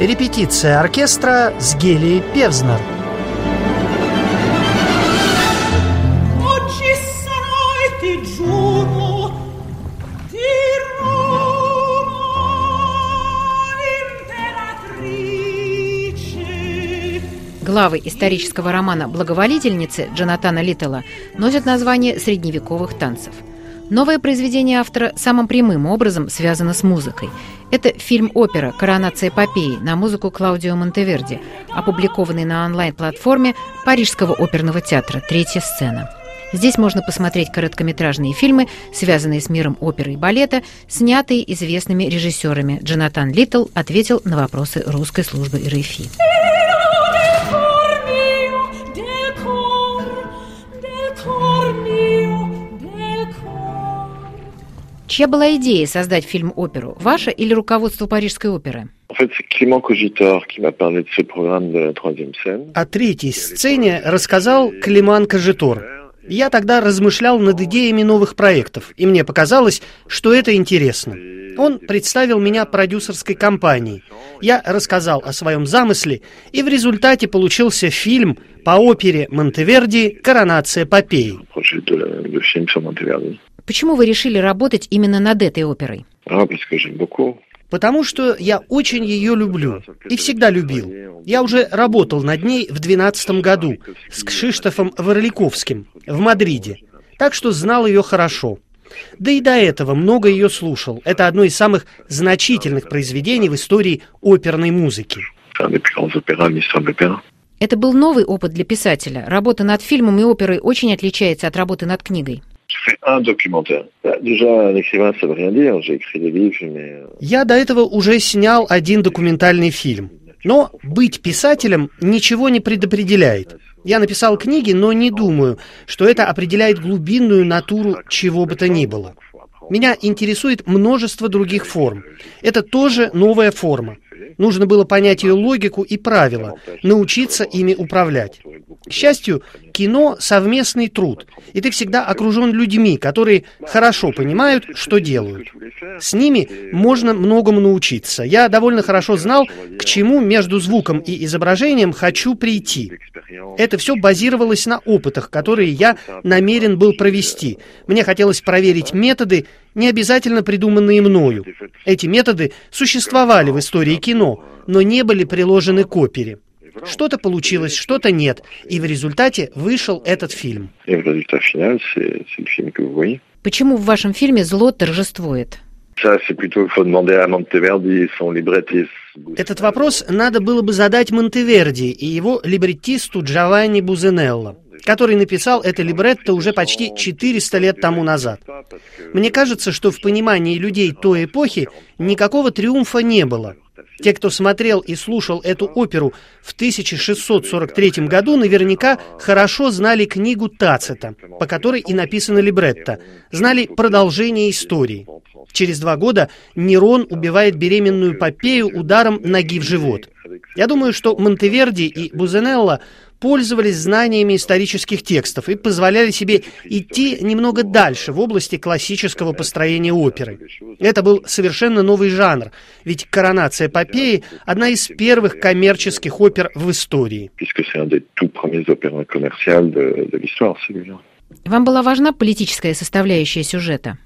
Репетиция оркестра с Гелией Певзнер – Главы исторического романа «Благоволительницы» Джонатана Литтела носят название средневековых танцев. Новое произведение автора самым прямым образом связано с музыкой. Это фильм-опера «Коронация Попеи» на музыку Клаудио Монтеверди, опубликованный на онлайн-платформе Парижского оперного театра «Третья сцена». Здесь можно посмотреть короткометражные фильмы, связанные с миром оперы и балета, снятые известными режиссерами. Джонатан Литтл ответил на вопросы русской службы РФИ. Чья была идея создать фильм-оперу? Ваша или руководство Парижской оперы? О третьей сцене рассказал Климан Кожитор. Я тогда размышлял над идеями новых проектов, и мне показалось, что это интересно. Он представил меня продюсерской компании. Я рассказал о своем замысле, и в результате получился фильм по опере Монтеверди «Коронация Попеи». Почему вы решили работать именно над этой оперой? Потому что я очень ее люблю и всегда любил. Я уже работал над ней в 2012 году с Кшиштофом Ворликовским в Мадриде, так что знал ее хорошо. Да и до этого много ее слушал. Это одно из самых значительных произведений в истории оперной музыки. Это был новый опыт для писателя. Работа над фильмом и оперой очень отличается от работы над книгой. Я до этого уже снял один документальный фильм. Но быть писателем ничего не предопределяет. Я написал книги, но не думаю, что это определяет глубинную натуру чего бы то ни было. Меня интересует множество других форм. Это тоже новая форма. Нужно было понять ее логику и правила, научиться ими управлять. К счастью, кино – совместный труд, и ты всегда окружен людьми, которые хорошо понимают, что делают. С ними можно многому научиться. Я довольно хорошо знал, к чему между звуком и изображением хочу прийти. Это все базировалось на опытах, которые я намерен был провести. Мне хотелось проверить методы, не обязательно придуманные мною. Эти методы существовали в истории кино, но не были приложены к опере. Что-то получилось, что-то нет, и в результате вышел этот фильм. Почему в вашем фильме зло торжествует? Этот вопрос надо было бы задать Монтеверди и его либреттисту Джованни Бузенелло который написал это либретто уже почти 400 лет тому назад. Мне кажется, что в понимании людей той эпохи никакого триумфа не было. Те, кто смотрел и слушал эту оперу в 1643 году, наверняка хорошо знали книгу Тацита, по которой и написано либретто, знали продолжение истории. Через два года Нерон убивает беременную Попею ударом ноги в живот. Я думаю, что Монтеверди и Бузенелло пользовались знаниями исторических текстов и позволяли себе идти немного дальше в области классического построения оперы. Это был совершенно новый жанр, ведь «Коронация Попеи» — одна из первых коммерческих опер в истории. Вам была важна политическая составляющая сюжета?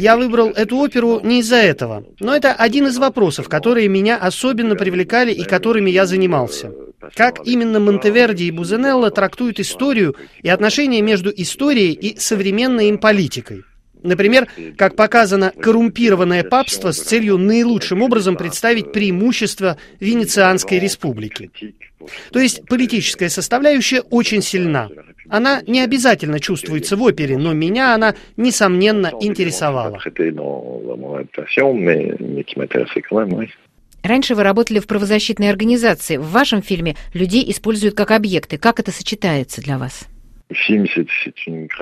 Я выбрал эту оперу не из-за этого, но это один из вопросов, которые меня особенно привлекали и которыми я занимался. Как именно Монтеверди и Бузенелло трактуют историю и отношения между историей и современной им политикой. Например, как показано, коррумпированное папство с целью наилучшим образом представить преимущества Венецианской республики. То есть политическая составляющая очень сильна. Она не обязательно чувствуется в опере, но меня она, несомненно, интересовала. Раньше вы работали в правозащитной организации. В вашем фильме людей используют как объекты. Как это сочетается для вас?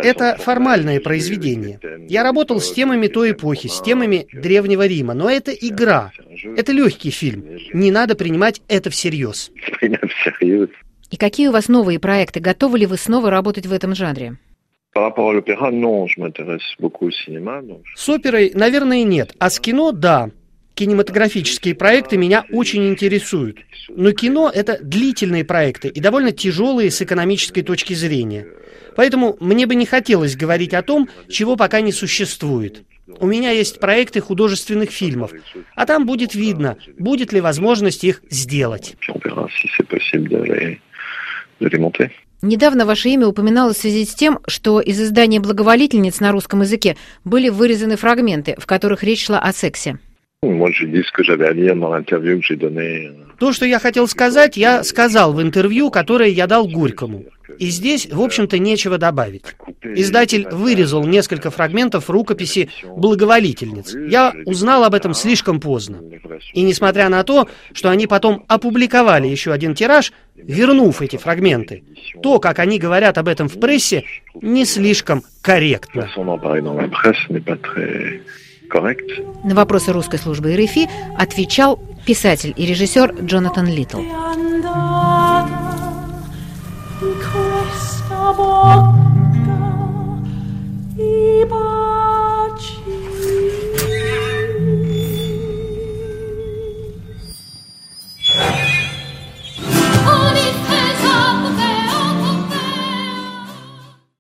Это формальное произведение. Я работал с темами той эпохи, с темами Древнего Рима, но это игра. Это легкий фильм. Не надо принимать это всерьез. И какие у вас новые проекты? Готовы ли вы снова работать в этом жанре? С оперой, наверное, нет, а с кино – да. Кинематографические проекты меня очень интересуют. Но кино – это длительные проекты и довольно тяжелые с экономической точки зрения. Поэтому мне бы не хотелось говорить о том, чего пока не существует. У меня есть проекты художественных фильмов, а там будет видно, будет ли возможность их сделать. Недавно ваше имя упоминалось в связи с тем, что из издания «Благоволительниц» на русском языке были вырезаны фрагменты, в которых речь шла о сексе. То, что я хотел сказать, я сказал в интервью, которое я дал Горькому. И здесь, в общем-то, нечего добавить. Издатель вырезал несколько фрагментов рукописи «Благоволительниц». Я узнал об этом слишком поздно. И несмотря на то, что они потом опубликовали еще один тираж, вернув эти фрагменты, то, как они говорят об этом в прессе, не слишком корректно. На вопросы русской службы РФИ отвечал писатель и режиссер Джонатан Литл. Christa Bogda,